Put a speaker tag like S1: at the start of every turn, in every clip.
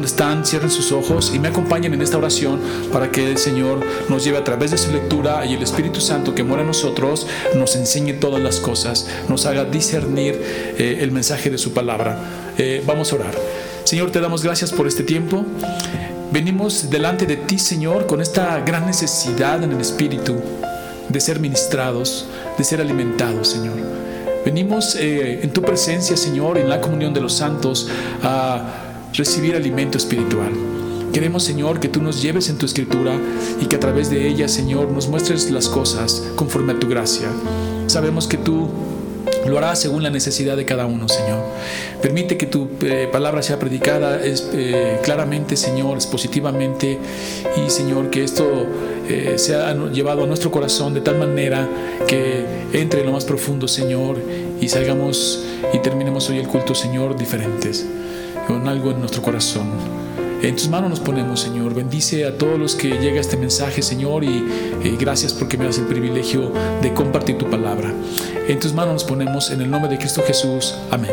S1: donde están cierren sus ojos y me acompañen en esta oración para que el Señor nos lleve a través de su lectura y el Espíritu Santo que mora en nosotros nos enseñe todas las cosas, nos haga discernir eh, el mensaje de su palabra. Eh, vamos a orar. Señor, te damos gracias por este tiempo. Venimos delante de ti, Señor, con esta gran necesidad en el Espíritu de ser ministrados, de ser alimentados, Señor. Venimos eh, en tu presencia, Señor, en la comunión de los santos, a recibir alimento espiritual. Queremos, Señor, que tú nos lleves en tu escritura y que a través de ella, Señor, nos muestres las cosas conforme a tu gracia. Sabemos que tú lo hará según la necesidad de cada uno, Señor. Permite que tu eh, palabra sea predicada eh, claramente, Señor, positivamente. Y, Señor, que esto eh, sea llevado a nuestro corazón de tal manera que entre en lo más profundo, Señor, y salgamos y terminemos hoy el culto, Señor, diferentes, con algo en nuestro corazón. En tus manos nos ponemos, Señor. Bendice a todos los que llega este mensaje, Señor, y, gracias porque me das el privilegio de compartir tu palabra. En tus manos nos ponemos en el nombre de Cristo Jesús. Amén.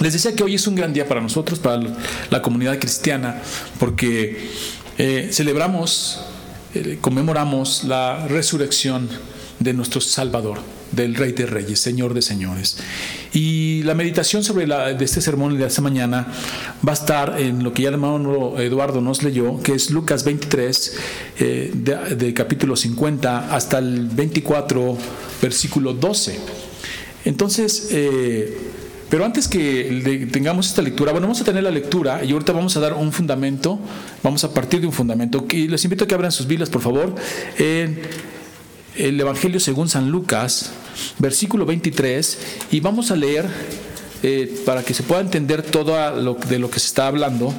S1: Les decía que hoy es un gran día para nosotros, para la comunidad cristiana, porque eh, celebramos, eh, conmemoramos la resurrección de nuestro Salvador del Rey de Reyes, Señor de Señores. Y la meditación sobre la, de este sermón de esta mañana va a estar en lo que ya el hermano Eduardo nos leyó, que es Lucas 23, eh, de, capítulo 50 hasta el 24, versículo 12. Entonces, eh, pero antes que tengamos esta lectura, bueno, vamos a tener la lectura y ahorita vamos a dar un fundamento, vamos a partir de un fundamento. Y les invito a que abran sus Biblias, por favor, el Evangelio según San Lucas, versículo 23, y vamos a leer eh, para que se pueda entender todo de lo que se está hablando,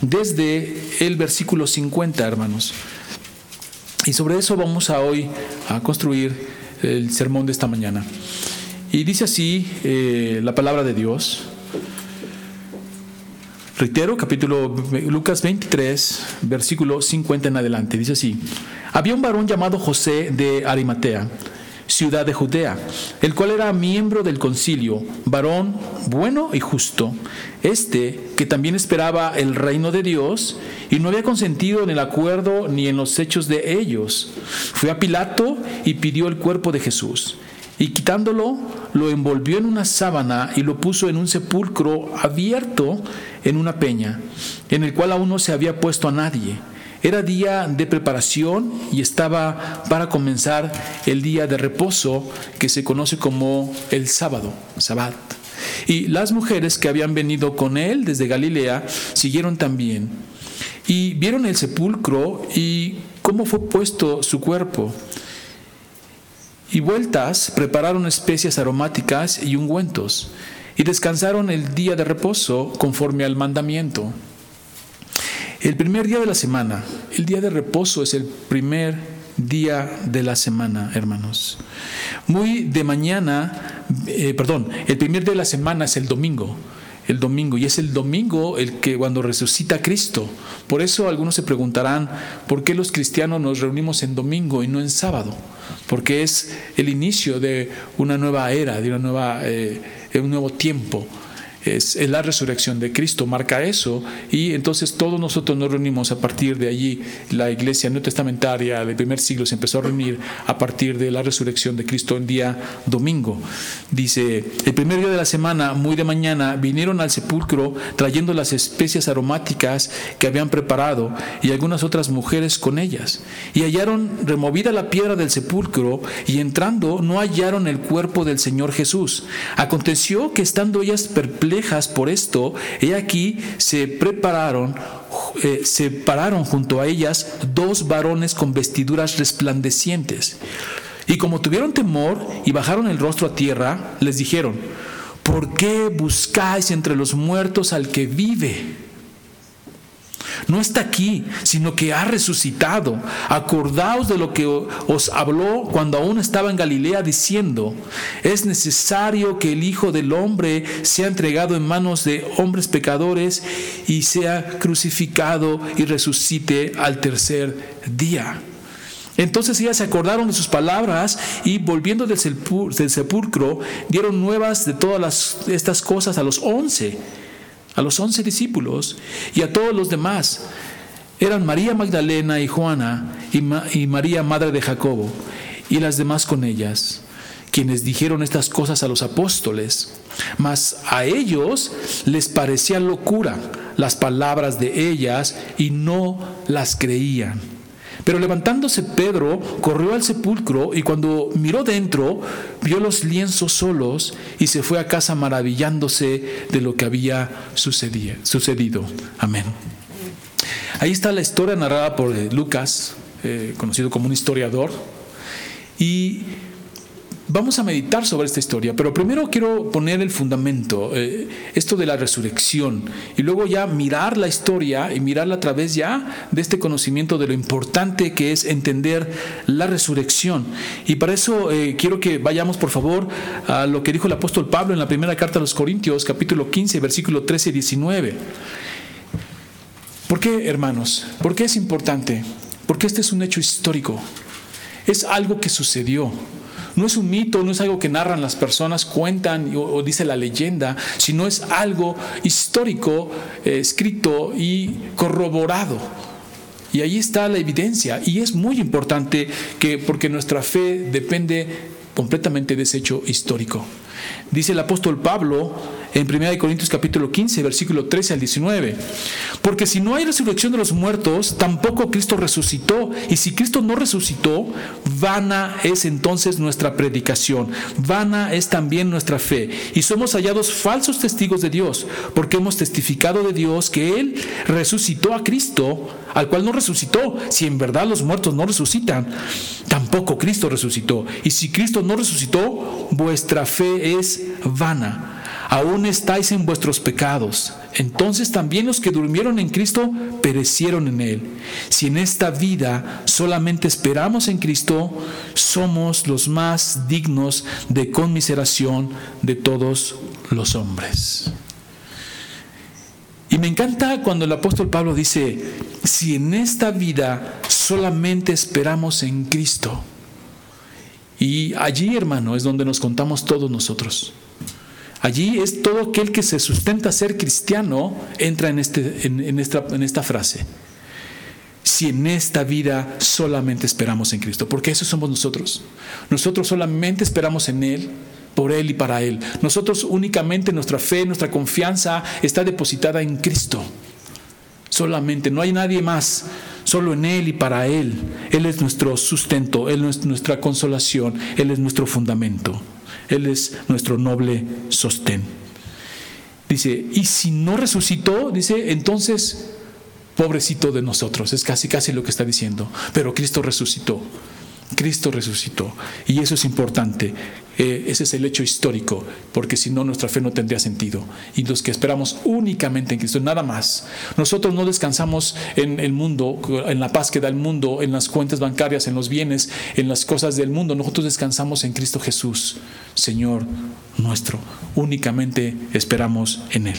S1: desde el versículo 50, hermanos. Y sobre eso vamos a hoy a construir el sermón de esta mañana. Y dice así eh, la palabra de Dios. Reitero, capítulo Lucas 23, versículo 50 en adelante. Dice así. Había un varón llamado José de Arimatea, ciudad de Judea, el cual era miembro del concilio, varón bueno y justo, este que también esperaba el reino de Dios y no había consentido en el acuerdo ni en los hechos de ellos. Fue a Pilato y pidió el cuerpo de Jesús. Y quitándolo, lo envolvió en una sábana y lo puso en un sepulcro abierto en una peña, en el cual aún no se había puesto a nadie era día de preparación y estaba para comenzar el día de reposo que se conoce como el sábado, sabbat. Y las mujeres que habían venido con él desde Galilea siguieron también y vieron el sepulcro y cómo fue puesto su cuerpo. Y vueltas prepararon especias aromáticas y ungüentos y descansaron el día de reposo conforme al mandamiento. El primer día de la semana, el día de reposo es el primer día de la semana, hermanos. Muy de mañana, eh, perdón, el primer día de la semana es el domingo el domingo y es el domingo el que cuando resucita Cristo. Por eso algunos se preguntarán por qué los cristianos nos reunimos en domingo y no en sábado, porque es el inicio de una nueva era, de una nueva, eh, un nuevo tiempo es, la resurrección de Cristo, marca eso, y entonces todos nosotros nos reunimos a partir de allí, la iglesia neotestamentaria del primer siglo se empezó a reunir a partir de la resurrección de Cristo en día domingo. Dice, el primer día de la semana, muy de mañana, vinieron al sepulcro trayendo las especias aromáticas que habían preparado y algunas otras mujeres con ellas, y hallaron removida la piedra del sepulcro, y entrando no hallaron el cuerpo del Señor Jesús. Aconteció que estando ellas perplejas, por esto, he aquí se prepararon, eh, se pararon junto a ellas dos varones con vestiduras resplandecientes. Y como tuvieron temor y bajaron el rostro a tierra, les dijeron, ¿por qué buscáis entre los muertos al que vive? No está aquí, sino que ha resucitado. Acordaos de lo que os habló cuando aún estaba en Galilea diciendo, es necesario que el Hijo del Hombre sea entregado en manos de hombres pecadores y sea crucificado y resucite al tercer día. Entonces ellas se acordaron de sus palabras y volviendo del sepulcro, dieron nuevas de todas estas cosas a los once a los once discípulos y a todos los demás. Eran María Magdalena y Juana y, María, madre de Jacobo, y las demás con ellas, quienes dijeron estas cosas a los apóstoles. Mas a ellos les parecía locura las palabras de ellas y no las creían. Pero levantándose Pedro, corrió al sepulcro y cuando miró dentro, vio los lienzos solos y se fue a casa maravillándose de lo que había sucedido. Amén. Ahí está la historia narrada por eh, Lucas, eh, conocido como un historiador. Y Vamos a meditar sobre esta historia, pero primero quiero poner el fundamento, eh, esto de la resurrección, y luego ya mirar la historia y mirarla a través ya de este conocimiento de lo importante que es entender la resurrección. Y para eso eh, quiero que vayamos, por favor, a lo que dijo el apóstol Pablo en la primera carta a los Corintios, capítulo 15, versículo 13 y 19. ¿Por qué, hermanos? ¿Por qué es importante? Porque este es un hecho histórico. Es algo que sucedió. No es un mito, no es algo que narran las personas, cuentan o, dice la leyenda, sino es algo histórico, eh, escrito y corroborado. Y ahí está la evidencia. Y es muy importante que, porque nuestra fe depende completamente de ese hecho histórico. Dice el apóstol Pablo en 1 Corintios capítulo 15, versículo 13 al 19. Porque si no hay resurrección de los muertos, tampoco Cristo resucitó. Y si Cristo no resucitó, vana es entonces nuestra predicación, vana es también nuestra fe. Y somos hallados falsos testigos de Dios, porque hemos testificado de Dios que Él resucitó a Cristo, al cual no resucitó. Si en verdad los muertos no resucitan, tampoco Cristo resucitó. Y si Cristo no resucitó, vuestra fe es vana aún estáis en vuestros pecados. Entonces también los que durmieron en Cristo perecieron en Él. Si en esta vida solamente esperamos en Cristo, somos los más dignos de conmiseración de todos los hombres. Y me encanta cuando el apóstol Pablo dice, si en esta vida solamente esperamos en Cristo. Y allí, hermano, es donde nos contamos todos nosotros. Allí es todo aquel que se sustenta ser cristiano entra en, este, en, esta, en esta frase. Si en esta vida solamente esperamos en Cristo, porque eso somos nosotros. Nosotros solamente esperamos en Él, por Él y para Él. Nosotros únicamente nuestra fe, nuestra confianza está depositada en Cristo. Solamente, no hay nadie más, solo en Él y para Él. Él es nuestro sustento, Él es nuestra consolación, Él es nuestro fundamento. Él es nuestro noble sostén. Dice, y si no resucitó, dice, entonces, pobrecito de nosotros, es casi casi lo que está diciendo, pero Cristo resucitó. Cristo resucitó. Y eso es importante. Eh, ese es el hecho histórico, porque si no nuestra fe no tendría sentido. Y los que esperamos únicamente en Cristo, nada más. Nosotros no descansamos en el mundo, en la paz que da el mundo, en las cuentas bancarias, en los bienes, en las cosas del mundo. Nosotros descansamos en Cristo Jesús, Señor nuestro. Únicamente esperamos en Él.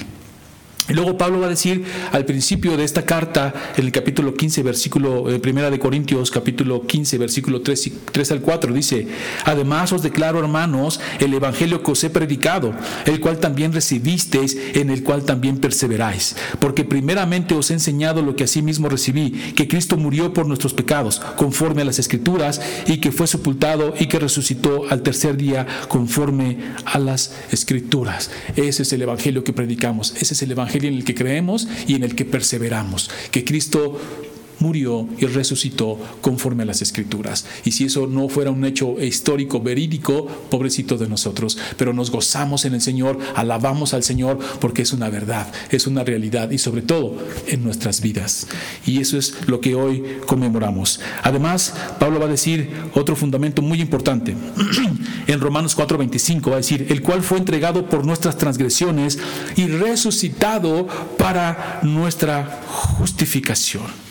S1: Luego Pablo va a decir al principio de esta carta, en el capítulo 15, versículo, eh, primera de Corintios, capítulo 15, versículo 3, 3 al 4, dice, además os declaro, hermanos, el evangelio que os he predicado, el cual también recibisteis, en el cual también perseveráis. Porque primeramente os he enseñado lo que asimismo recibí, que Cristo murió por nuestros pecados, conforme a las escrituras, y que fue sepultado y que resucitó al tercer día, conforme a las escrituras. Ese es el evangelio que predicamos, ese es el evangelio en el que creemos y en el que perseveramos, que Cristo murió y resucitó conforme a las escrituras. Y si eso no fuera un hecho histórico, verídico, pobrecito de nosotros, pero nos gozamos en el Señor, alabamos al Señor porque es una verdad, es una realidad y sobre todo en nuestras vidas. Y eso es lo que hoy conmemoramos. Además, Pablo va a decir otro fundamento muy importante. en Romanos 4:25 va a decir, el cual fue entregado por nuestras transgresiones y resucitado para nuestra justificación.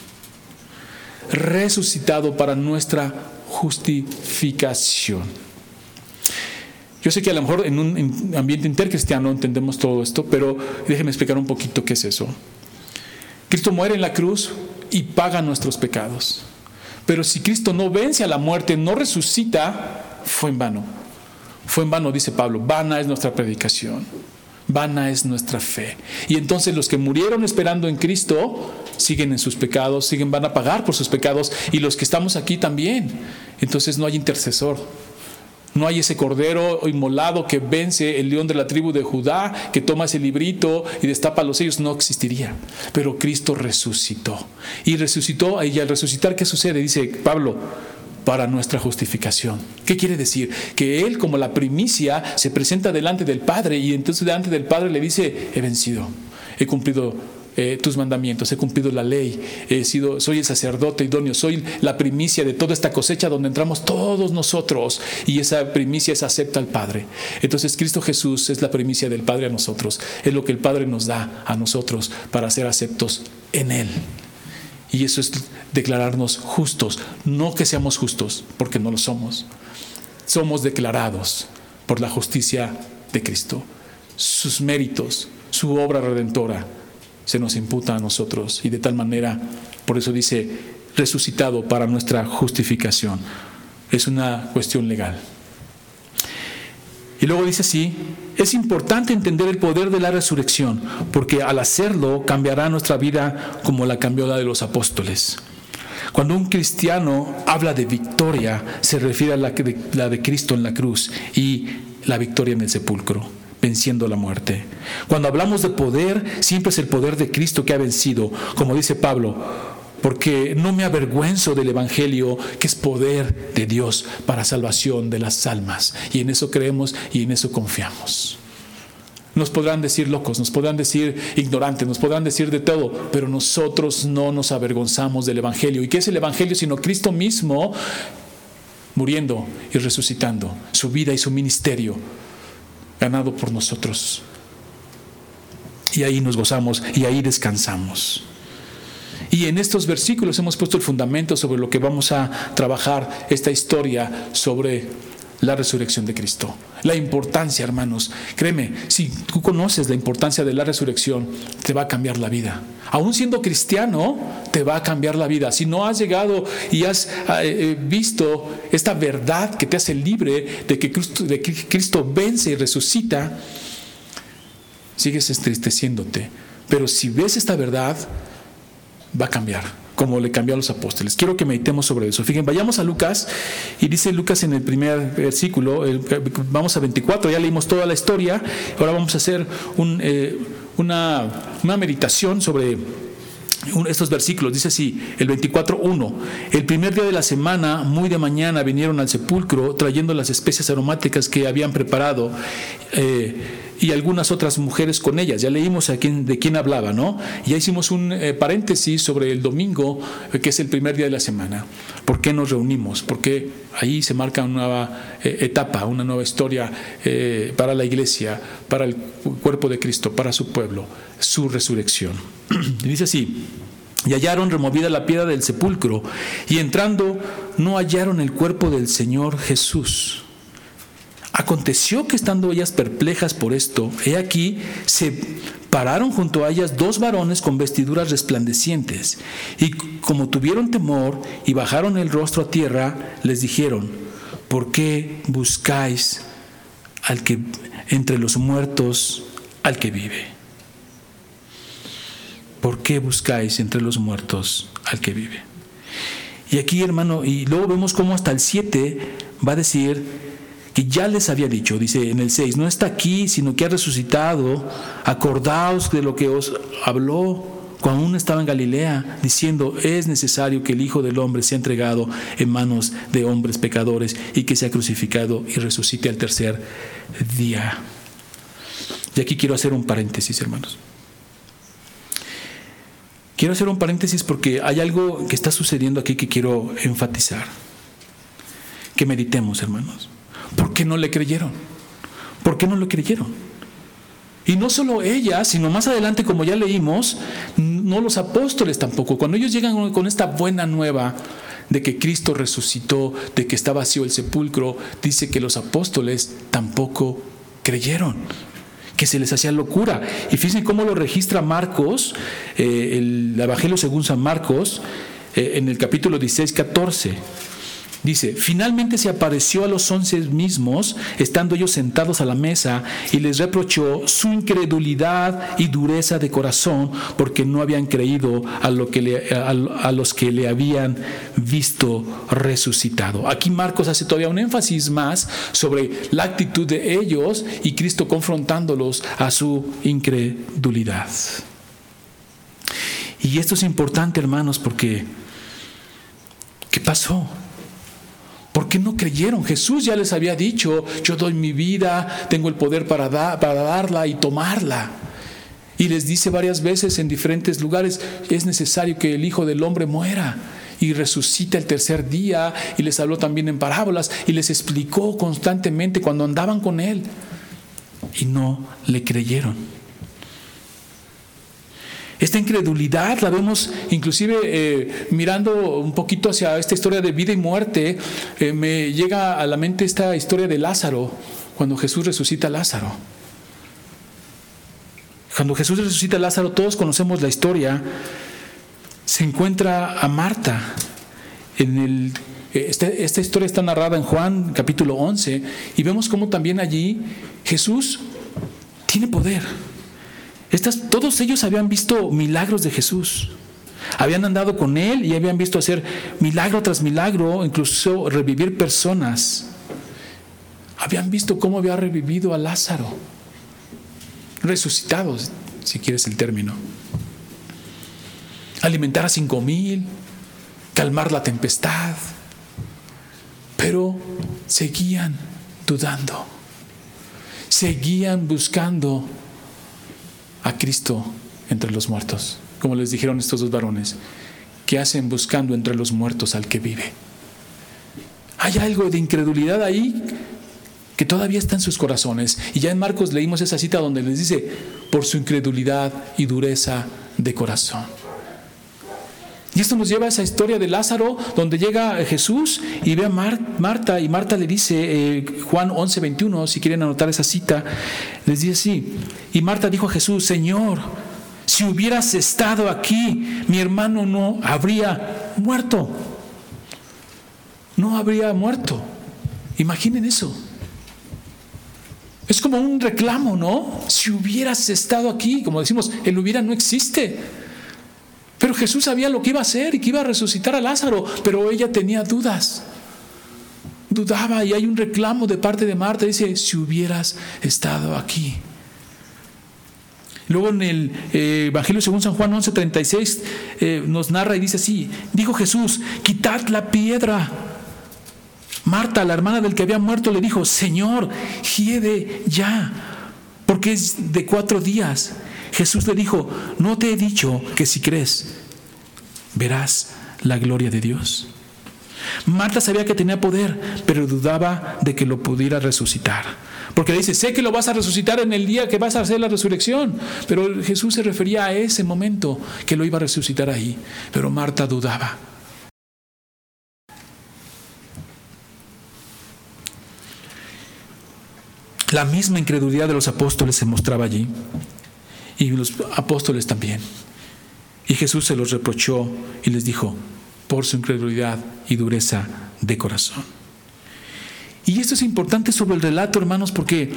S1: Resucitado para nuestra justificación. Yo sé que a lo mejor en un ambiente intercristiano entendemos todo esto, pero déjenme explicar un poquito qué es eso. Cristo muere en la cruz y paga nuestros pecados. Pero si Cristo no vence a la muerte, no resucita, fue en vano. Fue en vano, dice Pablo. Vana es nuestra predicación. Vana es nuestra fe. Y entonces los que murieron esperando en Cristo siguen en sus pecados, siguen, van a pagar por sus pecados. Y los que estamos aquí también. Entonces no hay intercesor. No hay ese cordero inmolado que vence el león de la tribu de Judá, que toma ese librito y destapa los sellos, no existiría. Pero Cristo resucitó. Y resucitó, y al resucitar, ¿qué sucede? Dice Pablo, para nuestra justificación. ¿Qué quiere decir? Que Él como la primicia se presenta delante del Padre y entonces delante del Padre le dice, he vencido, he cumplido eh, tus mandamientos, he cumplido la ley, he sido, soy el sacerdote idóneo, soy la primicia de toda esta cosecha donde entramos todos nosotros y esa primicia es acepta al Padre. Entonces Cristo Jesús es la primicia del Padre a nosotros, es lo que el Padre nos da a nosotros para ser aceptos en Él. Y eso es declararnos justos, no que seamos justos, porque no lo somos. Somos declarados por la justicia de Cristo. Sus méritos, su obra redentora, se nos imputa a nosotros y de tal manera, por eso dice, resucitado para nuestra justificación. Es una cuestión legal. Y luego dice así, es importante entender el poder de la resurrección, porque al hacerlo cambiará nuestra vida como la cambió la de los apóstoles. Cuando un cristiano habla de victoria, se refiere a la de, Cristo en la cruz y la victoria en el sepulcro venciendo la muerte. Cuando hablamos de poder, siempre es el poder de Cristo que ha vencido, como dice Pablo, porque no me avergüenzo del Evangelio, que es poder de Dios para salvación de las almas. Y en eso creemos y en eso confiamos. Nos podrán decir locos, nos podrán decir ignorantes, nos podrán decir de todo, pero nosotros no nos avergonzamos del Evangelio. ¿Y qué es el Evangelio? Sino Cristo mismo muriendo y resucitando, su vida y su ministerio ganado por nosotros. Y ahí nos gozamos y ahí descansamos. Y en estos versículos hemos puesto el fundamento sobre lo que vamos a trabajar esta historia sobre la resurrección de Cristo. La importancia, hermanos. Créeme, si tú conoces la importancia de la resurrección, te va a cambiar la vida. Aún siendo cristiano, te va a cambiar la vida. Si no has llegado y has eh, eh, visto esta verdad que te hace libre de que Cristo, de que Cristo vence y resucita, sigues entristeciéndote. Pero si ves esta verdad, va a cambiar, como le cambió a los apóstoles. Quiero que meditemos sobre eso. Fíjense, vayamos a Lucas y dice Lucas en el primer versículo, vamos a 24, ya leímos toda la historia, ahora vamos a hacer eh, una, una meditación sobre estos versículos. Dice así, el 24.1, el primer día de la semana, muy de mañana, vinieron al sepulcro trayendo las especias aromáticas que habían preparado. Eh, y algunas otras mujeres con ellas. Ya leímos a quién, de quién hablaba, ¿no? Ya hicimos un eh, paréntesis sobre el domingo, eh, que es el primer día de la semana. ¿Por qué nos reunimos? Porque ahí se marca una nueva etapa, una nueva historia para la iglesia, para el cuerpo de Cristo, para su pueblo, su resurrección. dice así. Y hallaron removida la piedra del sepulcro, y entrando no hallaron el cuerpo del Señor Jesús. Aconteció que estando ellas perplejas por esto, he aquí, se pararon junto a ellas dos varones con vestiduras resplandecientes, y como tuvieron temor y bajaron el rostro a tierra, les dijeron, ¿por qué buscáis al que entre los muertos al que vive? ¿Por qué buscáis entre los muertos al que vive? Y aquí, hermano, y luego vemos cómo hasta el 7 va a decir, que ya les había dicho, dice en el 6, no está aquí, sino que ha resucitado, acordaos de lo que os habló cuando aún estaba en Galilea, diciendo, es necesario que el Hijo del Hombre sea entregado en manos de hombres pecadores y que sea crucificado y resucite al tercer día. Y aquí quiero hacer un paréntesis, hermanos. Quiero hacer un paréntesis porque hay algo que está sucediendo aquí que quiero enfatizar. Que meditemos, hermanos. ¿Por qué no le creyeron? ¿Por qué no le creyeron? Y no solo ella, sino más adelante, como ya leímos, no los apóstoles tampoco. Cuando ellos llegan con esta buena nueva de que Cristo resucitó, de que está vacío el sepulcro, dice que los apóstoles tampoco creyeron, que se les hacía locura. Y fíjense cómo lo registra Marcos, eh, el Evangelio según San Marcos, eh, en el capítulo 16, 14. Dice, finalmente se apareció a los once mismos, estando ellos sentados a la mesa, y les reprochó su incredulidad y dureza de corazón, porque no habían creído a, lo que a los que le habían visto resucitado. Aquí Marcos hace todavía un énfasis más sobre la actitud de ellos y Cristo confrontándolos a su incredulidad. Y esto es importante, hermanos, porque ¿qué pasó? ¿Por qué no creyeron? Jesús ya les había dicho, yo doy mi vida, tengo el poder para, para darla y tomarla. Y les dice varias veces en diferentes lugares, es necesario que el Hijo del Hombre muera y resucita el tercer día. Y les habló también en parábolas y les explicó constantemente cuando andaban con Él. Y no le creyeron. Esta incredulidad la vemos inclusive eh, mirando un poquito hacia esta historia de vida y muerte. Eh, me llega a la mente esta historia de Lázaro, cuando Jesús resucita a Lázaro. Cuando Jesús resucita a Lázaro, todos conocemos la historia. Se encuentra a Marta. En el, esta, esta historia está narrada en Juan capítulo 11 y vemos cómo también allí Jesús tiene poder todos ellos habían visto milagros de Jesús. Habían andado con Él y habían visto hacer milagro tras milagro, incluso revivir personas. Habían visto cómo había revivido a Lázaro, resucitado, si quieres el término. Alimentar a cinco mil, calmar la tempestad, pero seguían dudando, seguían buscando a Cristo entre los muertos, como les dijeron estos dos varones, que hacen buscando entre los muertos al que vive. Hay algo de incredulidad ahí que todavía está en sus corazones. Y ya en Marcos leímos esa cita donde les dice, por su incredulidad y dureza de corazón. Y esto nos lleva a esa historia de Lázaro, donde llega Jesús y ve a Marta, y Marta le dice, eh, Juan 11, 21, si quieren anotar esa cita, les dice así, y Marta dijo a Jesús, Señor, si hubieras estado aquí, mi hermano no habría muerto. No habría muerto. Imaginen eso. Es como un reclamo, ¿no? Si hubieras estado aquí, como decimos, el hubiera no existe. Pero Jesús sabía lo que iba a hacer y que iba a resucitar a Lázaro, pero ella tenía dudas. Dudaba y hay un reclamo de parte de Marta. Dice, si hubieras estado aquí. Luego en el eh, Evangelio según San Juan 11:36 eh, nos narra y dice así, dijo Jesús, quitad la piedra. Marta, la hermana del que había muerto, le dijo, Señor, hiede ya, porque es de cuatro días. Jesús le dijo, no te he dicho que si crees, verás la gloria de Dios. Marta sabía que tenía poder, pero dudaba de que lo pudiera resucitar. Porque le dice, sé que lo vas a resucitar en el día que vas a hacer la resurrección. Pero Jesús se refería a ese momento que lo iba a resucitar ahí. Pero Marta dudaba. La misma incredulidad de los apóstoles se mostraba allí y los apóstoles también. Y Jesús se los reprochó y les dijo, por su incredulidad y dureza de corazón. Y esto es importante sobre el relato, hermanos, porque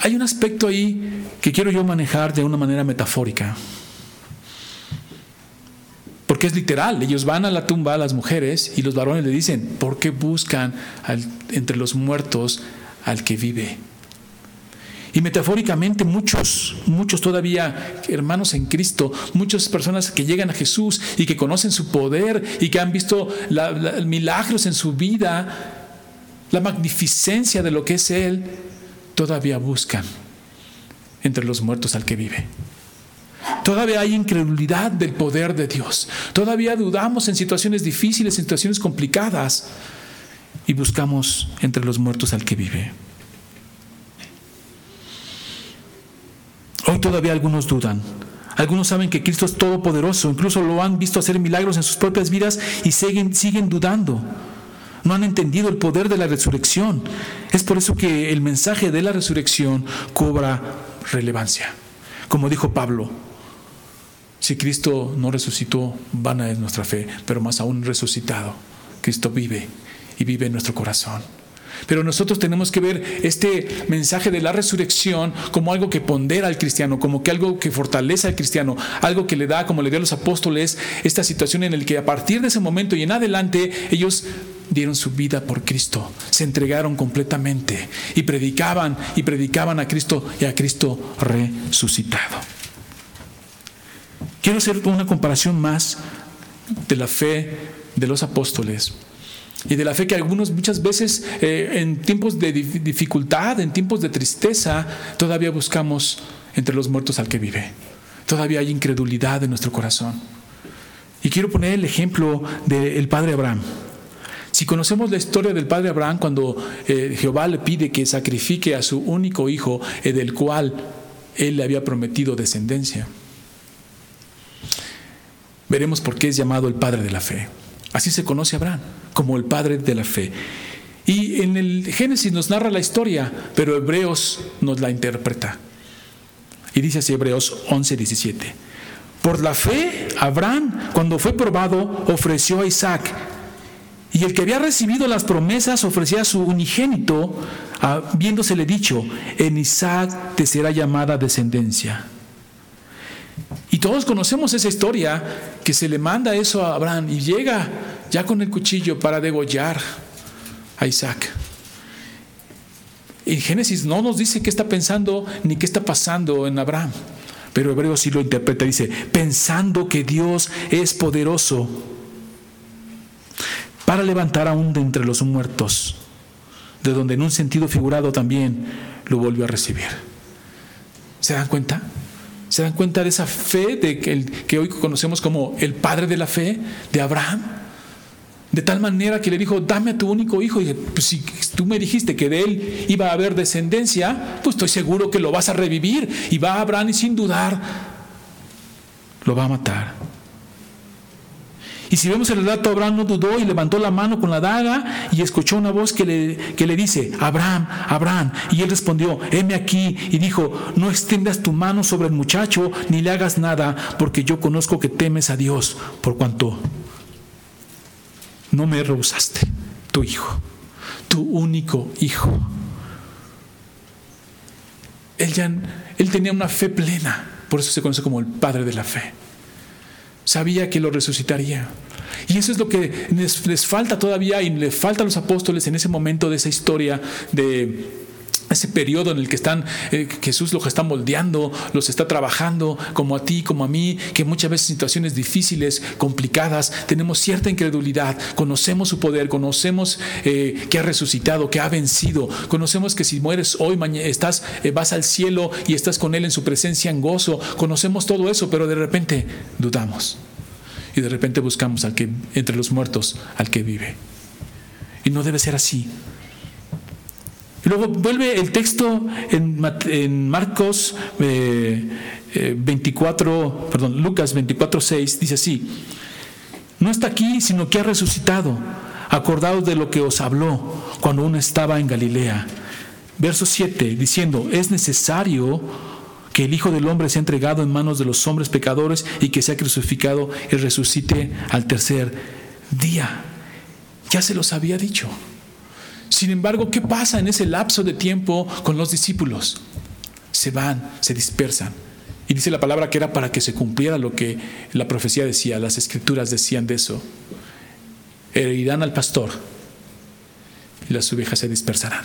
S1: hay un aspecto ahí que quiero yo manejar de una manera metafórica. Porque es literal, ellos van a la tumba, las mujeres, y los varones le dicen, ¿por qué buscan entre los muertos al que vive? Y metafóricamente muchos, muchos todavía hermanos en Cristo, muchas personas que llegan a Jesús y que conocen su poder y que han visto milagros en su vida, la magnificencia de lo que es Él, todavía buscan entre los muertos al que vive. Todavía hay incredulidad del poder de Dios. Todavía dudamos en situaciones difíciles, en situaciones complicadas y buscamos entre los muertos al que vive. Todavía algunos dudan. Algunos saben que Cristo es todopoderoso, incluso lo han visto hacer milagros en sus propias vidas y siguen, siguen dudando. No han entendido el poder de la resurrección. Es por eso que el mensaje de la resurrección cobra relevancia. Como dijo Pablo, si Cristo no resucitó, vana es nuestra fe, pero más aún resucitado, Cristo vive y vive en nuestro corazón. Pero nosotros tenemos que ver este mensaje de la resurrección como algo que pondera al cristiano, como que algo que fortalece al cristiano, algo que le da, como le dio a los apóstoles, esta situación en la que a partir de ese momento y en adelante ellos dieron su vida por Cristo, se entregaron completamente y predicaban y predicaban a Cristo y a Cristo resucitado. Quiero hacer una comparación más de la fe de los apóstoles y de la fe que algunos muchas veces eh, en tiempos de dificultad, en tiempos de tristeza, todavía buscamos entre los muertos al que vive. Todavía hay incredulidad en nuestro corazón. Y quiero poner el ejemplo del padre Abraham. Si conocemos la historia del padre Abraham cuando eh, Jehová le pide que sacrifique a su único hijo, eh, del cual él le había prometido descendencia, veremos por qué es llamado el padre de la fe. Así se conoce Abraham, como el padre de la fe. Y en el Génesis nos narra la historia, pero Hebreos nos la interpreta. Y dice así Hebreos 11, 17. Por la fe, Abraham, cuando fue probado, ofreció a Isaac. Y el que había recibido las promesas ofrecía a su unigénito, habiéndosele dicho, en Isaac te será llamada descendencia. Y todos conocemos esa historia que se le manda eso a Abraham y llega ya con el cuchillo para degollar a Isaac. En Génesis no nos dice qué está pensando ni qué está pasando en Abraham, pero Hebreo sí lo interpreta, dice, pensando que Dios es poderoso para levantar aún de entre los muertos, de donde en un sentido figurado también lo volvió a recibir. ¿Se dan cuenta? ¿Se dan cuenta de esa fe de que, que hoy conocemos como el padre de la fe de Abraham? De tal manera que le dijo, dame a tu único hijo. Y pues si tú me dijiste que de él iba a haber descendencia, pues estoy seguro que lo vas a revivir. Y va Abraham y sin dudar lo va a matar. Y si vemos el relato, Abraham no dudó y levantó la mano con la daga y escuchó una voz que le, que le dice, Abraham, Abraham. Y él respondió, heme aquí. Y dijo, no extiendas tu mano sobre el muchacho ni le hagas nada, porque yo conozco que temes a Dios, por cuanto no me rehusaste, tu hijo, tu único hijo. Él, ya, él tenía una fe plena, por eso se conoce como el padre de la fe sabía que lo resucitaría. Y eso es lo que les, falta todavía y le falta a los apóstoles en ese momento de esa historia de ese periodo en el que están, eh, Jesús los está moldeando, los está trabajando, como a ti, como a mí, que muchas veces situaciones difíciles, complicadas, tenemos cierta incredulidad, conocemos su poder, conocemos eh, que ha resucitado, que ha vencido, conocemos que si mueres hoy, mañana, estás, eh, vas al cielo y estás con Él en su presencia en gozo, conocemos todo eso, pero de repente dudamos y de repente buscamos al que, entre los muertos, al que vive. Y no debe ser así. Y luego vuelve el texto en, Marcos 24, eh, eh, perdón, Lucas 24, 6, dice así, no está aquí, sino que ha resucitado, acordado de lo que os habló cuando uno estaba en Galilea. Verso 7, diciendo, es necesario que el Hijo del Hombre sea entregado en manos de los hombres pecadores y que sea crucificado y resucite al tercer día. Ya se los había dicho. Sin embargo, ¿qué pasa en ese lapso de tiempo con los discípulos? Se van, se dispersan. Y dice la palabra que era para que se cumpliera lo que la profecía decía, las escrituras decían de eso. Irán al pastor y las ovejas se dispersarán.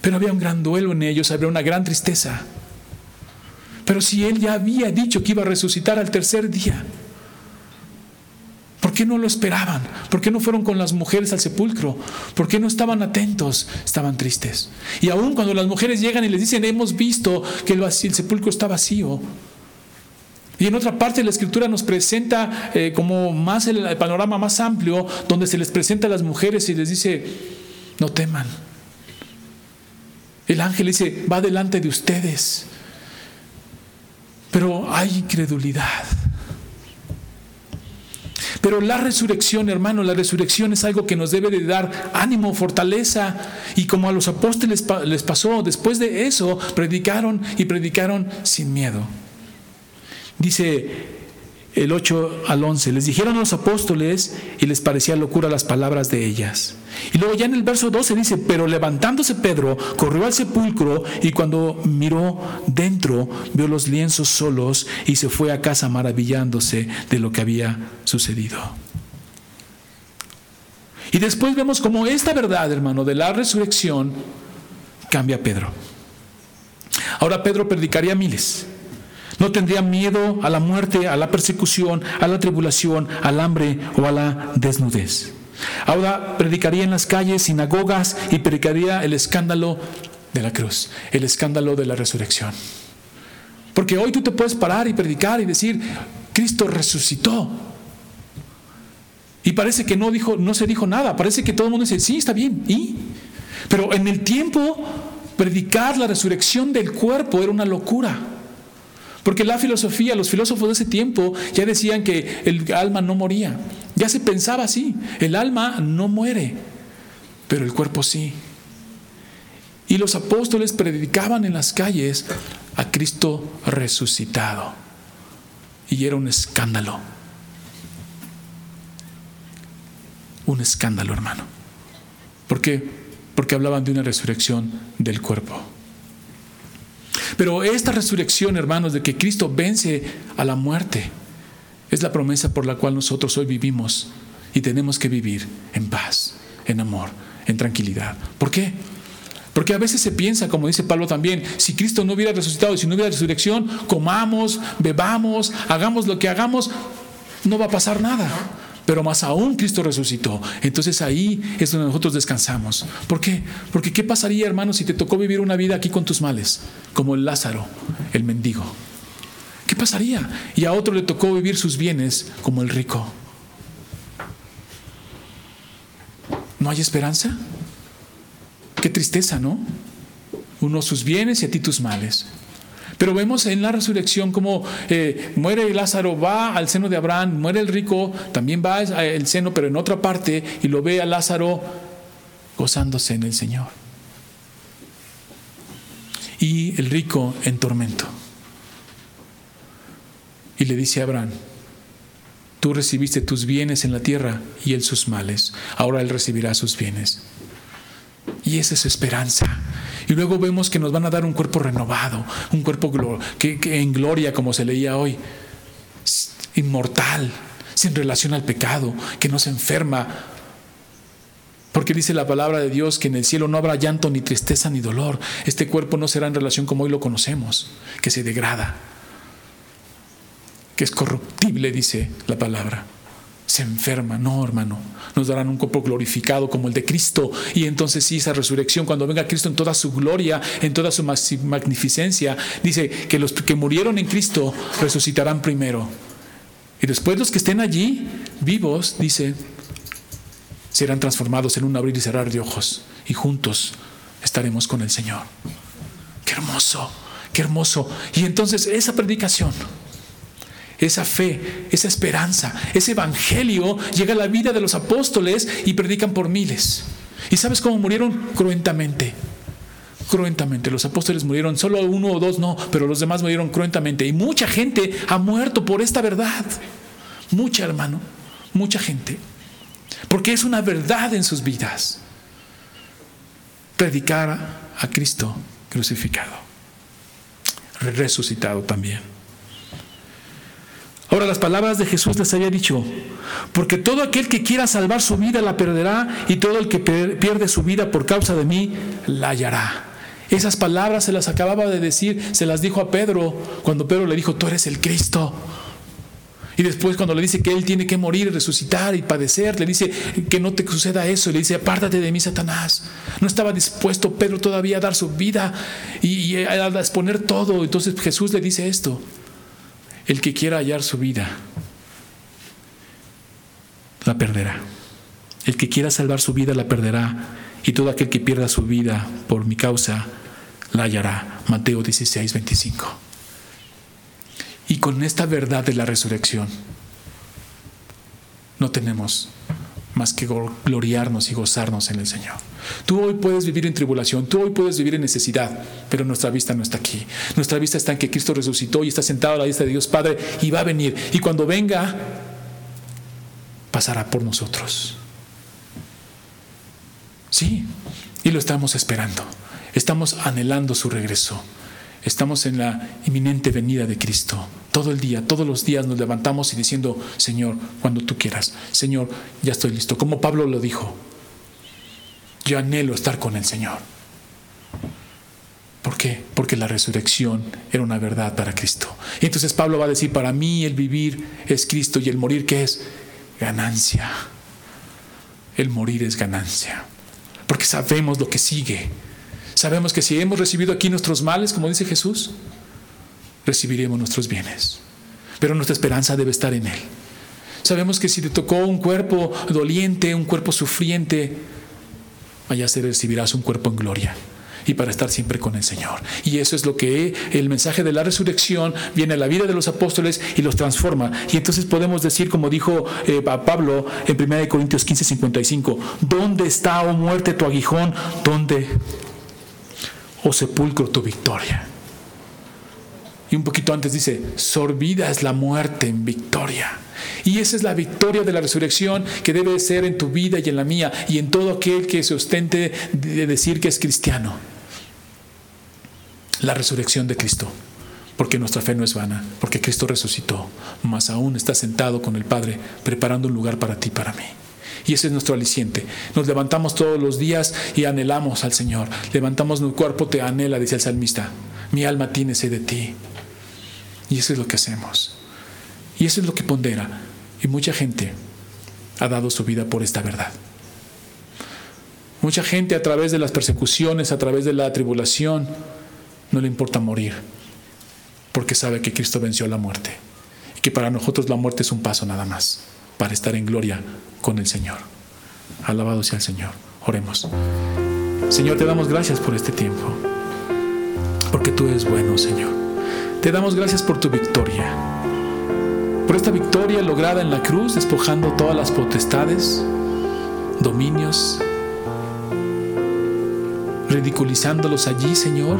S1: Pero había un gran duelo en ellos, había una gran tristeza. Pero si él ya había dicho que iba a resucitar al tercer día, ¿Por qué no lo esperaban? ¿Por qué no fueron con las mujeres al sepulcro? ¿Por qué no estaban atentos? Estaban tristes. Y aún cuando las mujeres llegan y les dicen, hemos visto que el, sepulcro está vacío. Y en otra parte la escritura nos presenta eh, como más el, el panorama más amplio, donde se les presenta a las mujeres y les dice, no teman. El ángel dice, va delante de ustedes. Pero hay incredulidad. Pero la resurrección, hermano, la resurrección es algo que nos debe de dar ánimo, fortaleza. Y como a los apóstoles les pasó, después de eso, predicaron y predicaron sin miedo. Dice el 8 al 11, les dijeron a los apóstoles y les parecía locura las palabras de ellas. Y luego ya en el verso 12 dice, pero levantándose Pedro, corrió al sepulcro y cuando miró dentro, vio los lienzos solos y se fue a casa maravillándose de lo que había sucedido. Y después vemos como esta verdad, hermano, de la resurrección cambia a Pedro. Ahora Pedro predicaría miles. No tendría miedo a la muerte, a la persecución, a la tribulación, al hambre o a la desnudez. Ahora predicaría en las calles, sinagogas y predicaría el escándalo de la cruz, el escándalo de la resurrección. Porque hoy tú te puedes parar y predicar y decir, Cristo resucitó. Y parece que no dijo, no se dijo nada, parece que todo el mundo dice, sí, está bien, ¿y? Pero en el tiempo predicar la resurrección del cuerpo era una locura. Porque la filosofía, los filósofos de ese tiempo ya decían que el alma no moría. Ya se pensaba así, el alma no muere, pero el cuerpo sí. Y los apóstoles predicaban en las calles a Cristo resucitado. Y era un escándalo. Un escándalo, hermano. ¿Por qué? Porque hablaban de una resurrección del cuerpo. Pero esta resurrección, hermanos, de que Cristo vence a la muerte, es la promesa por la cual nosotros hoy vivimos y tenemos que vivir en paz, en amor, en tranquilidad. ¿Por qué? Porque a veces se piensa, como dice Pablo también, si Cristo no hubiera resucitado y si no hubiera resurrección, comamos, bebamos, hagamos lo que hagamos, no va a pasar nada pero más aún Cristo resucitó. Entonces ahí es donde nosotros descansamos. ¿Por qué? Porque ¿qué pasaría, hermano, si te tocó vivir una vida aquí con tus males, como el Lázaro, el mendigo? ¿Qué pasaría? Y a otro le tocó vivir sus bienes como el rico. ¿No hay esperanza? Qué tristeza, ¿no? Uno sus bienes y a ti tus males. Pero vemos en la resurrección como eh, muere Lázaro, va al seno de Abraham, muere el rico, también va al seno, pero en otra parte, y lo ve a Lázaro gozándose en el Señor. Y el rico en tormento. Y le dice a Abraham, tú recibiste tus bienes en la tierra y él sus males, ahora él recibirá sus bienes. Y esa es esperanza. Y luego vemos que nos van a dar un cuerpo renovado, un cuerpo que, en gloria, como se leía hoy, inmortal, sin relación al pecado, que no se enferma. Porque dice la palabra de Dios que en el cielo no habrá llanto, ni tristeza, ni dolor. Este cuerpo no será en relación como hoy lo conocemos, que se degrada, que es corruptible, dice la palabra se enferma. No, hermano. Nos darán un cuerpo glorificado como el de Cristo. Y entonces sí, esa resurrección, cuando venga Cristo en toda su gloria, en toda su magnificencia, dice que los que murieron en Cristo resucitarán primero. Y después los que estén allí, vivos, dice, serán transformados en un abrir y cerrar de ojos. Y juntos estaremos con el Señor. Qué hermoso, qué hermoso. Y entonces esa predicación esa fe, esa esperanza, ese evangelio llega a la vida de los apóstoles y predican por miles. ¿Y sabes cómo murieron? Cruentamente. Cruentamente. Los apóstoles murieron, solo uno o dos no, pero los demás murieron cruentamente. Y mucha gente ha muerto por esta verdad. Mucha, hermano. Mucha gente. Porque es una verdad en sus vidas. Predicar a Cristo crucificado. Resucitado también. Ahora las palabras de Jesús les había dicho, porque todo aquel que quiera salvar su vida la perderá y todo el que pierde su vida por causa de mí la hallará. Esas palabras se las acababa de decir, se las dijo a Pedro cuando Pedro le dijo, tú eres el Cristo. Y después cuando le dice que él tiene que morir resucitar y padecer, le dice que no te suceda eso. Y le dice, apártate de mí, Satanás. No estaba dispuesto Pedro todavía a dar su vida y, y a exponer todo. Entonces Jesús le dice esto. El que quiera hallar su vida, la perderá. El que quiera salvar su vida, la perderá. Y todo aquel que pierda su vida por mi causa, la hallará. Mateo 16, 25. Y con esta verdad de la resurrección, no tenemos más que gloriarnos y gozarnos en el Señor. Tú hoy puedes vivir en tribulación, tú hoy puedes vivir en necesidad, pero nuestra vista no está aquí. Nuestra vista está en que Cristo resucitó y está sentado a la vista de Dios Padre y va a venir. Y cuando venga, pasará por nosotros. Sí, y lo estamos esperando. Estamos anhelando su regreso. Estamos en la inminente venida de Cristo. Todo el día, todos los días nos levantamos y diciendo, Señor, cuando tú quieras, Señor, ya estoy listo. Como Pablo lo dijo, yo anhelo estar con el Señor. ¿Por qué? Porque la resurrección era una verdad para Cristo. Y entonces Pablo va a decir, para mí el vivir es Cristo y el morir, ¿qué es? Ganancia. El morir es ganancia. Porque sabemos lo que sigue. Sabemos que si hemos recibido aquí nuestros males, como dice Jesús, recibiremos nuestros bienes. Pero nuestra esperanza debe estar en Él. Sabemos que si te tocó un cuerpo doliente, un cuerpo sufriente, allá se recibirás un cuerpo en gloria y para estar siempre con el Señor. Y eso es lo que el mensaje de la resurrección viene a la vida de los apóstoles y los transforma. Y entonces podemos decir, como dijo eh, Pablo en 1 Corintios 15, 55, ¿dónde está, oh muerte, tu aguijón? ¿Dónde, oh sepulcro, tu victoria? Y un poquito antes dice, sorbida es la muerte en victoria. Y esa es la victoria de la resurrección que debe ser en tu vida y en la mía y en todo aquel que se ostente de decir que es cristiano. La resurrección de Cristo. Porque nuestra fe no es vana, porque Cristo resucitó, más aún está sentado con el Padre preparando un lugar para ti, para mí. Y ese es nuestro aliciente. Nos levantamos todos los días y anhelamos al Señor. Levantamos nuestro cuerpo, te anhela, dice el salmista. Mi alma tiene sed de ti. Y eso es lo que hacemos. Y eso es lo que pondera. Y mucha gente ha dado su vida por esta verdad. Mucha gente a través de las persecuciones, a través de la tribulación, no le importa morir, porque sabe que Cristo venció la muerte. Y que para nosotros la muerte es un paso nada más, para estar en gloria con el Señor. Alabado sea el Señor. Oremos. Señor, te damos gracias por este tiempo, porque tú eres bueno, Señor. Te damos gracias por tu victoria, por esta victoria lograda en la cruz, despojando todas las potestades, dominios, ridiculizándolos allí, Señor,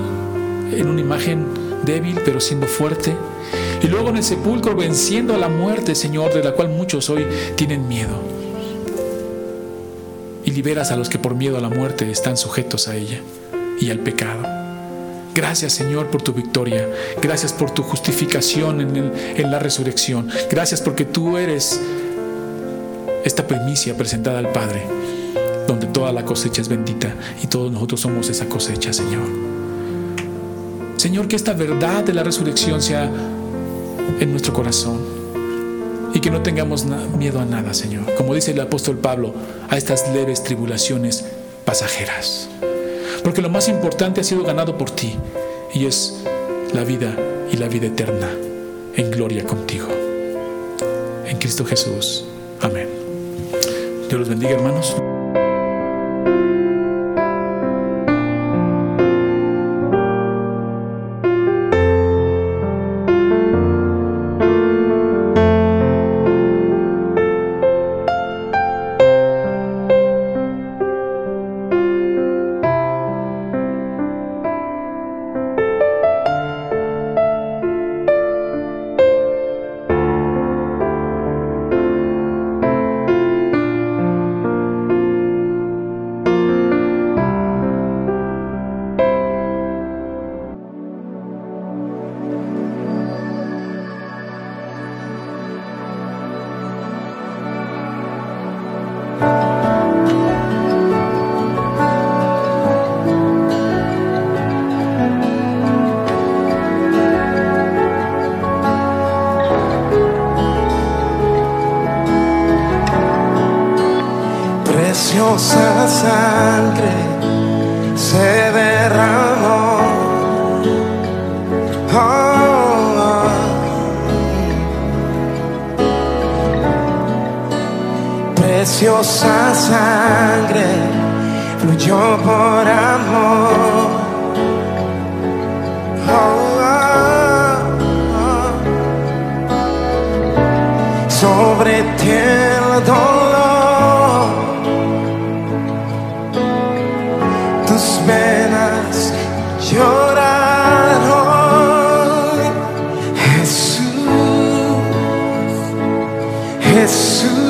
S1: en una imagen débil pero siendo fuerte. Y luego en el sepulcro venciendo a la muerte, Señor, de la cual muchos hoy tienen miedo. Y liberas a los que por miedo a la muerte están sujetos a ella y al pecado. Gracias Señor por tu victoria. Gracias por tu justificación en, la resurrección. Gracias porque tú eres esta primicia presentada al Padre, donde toda la cosecha es bendita y todos nosotros somos esa cosecha, Señor. Señor, que esta verdad de la resurrección sea en nuestro corazón y que no tengamos miedo a nada, Señor. Como dice el apóstol Pablo, a estas leves tribulaciones pasajeras. Porque lo más importante ha sido ganado por ti y es la vida y la vida eterna en gloria contigo. En Cristo Jesús. Amén. Dios los bendiga, hermanos.
S2: tus venas llorar hoy. Jesús, Jesús.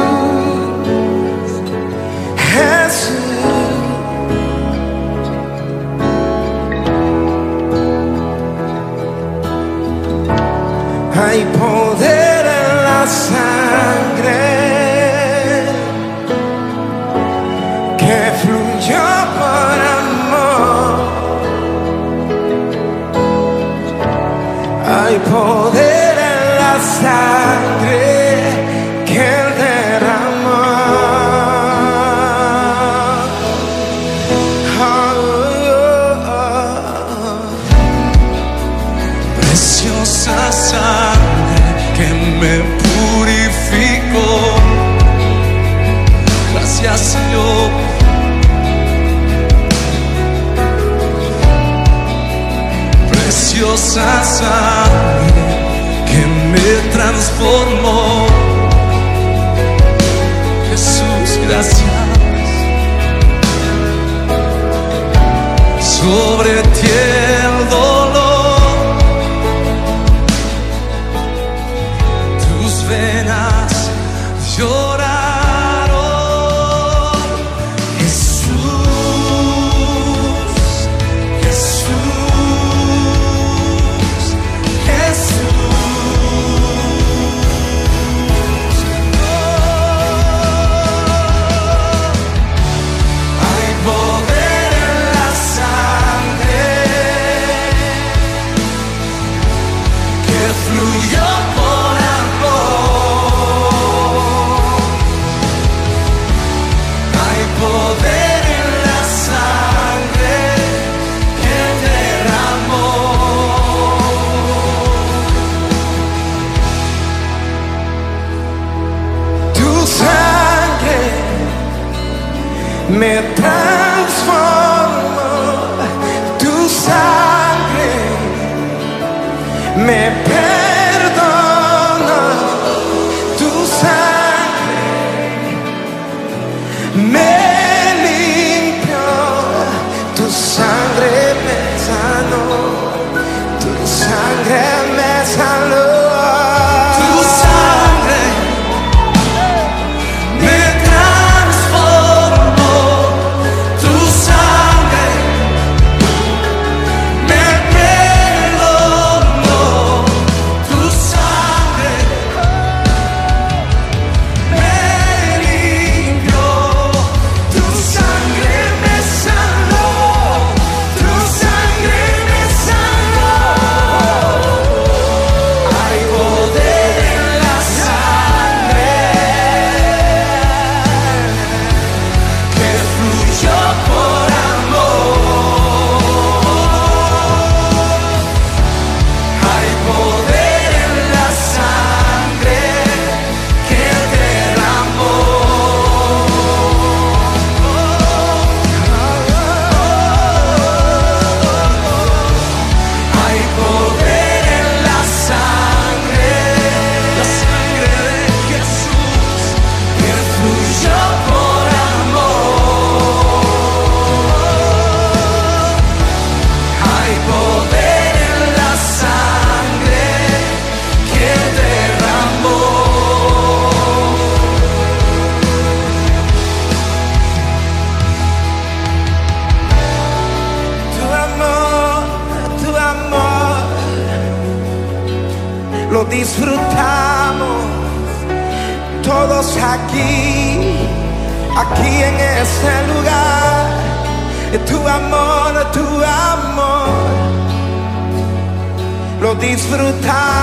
S2: Amor,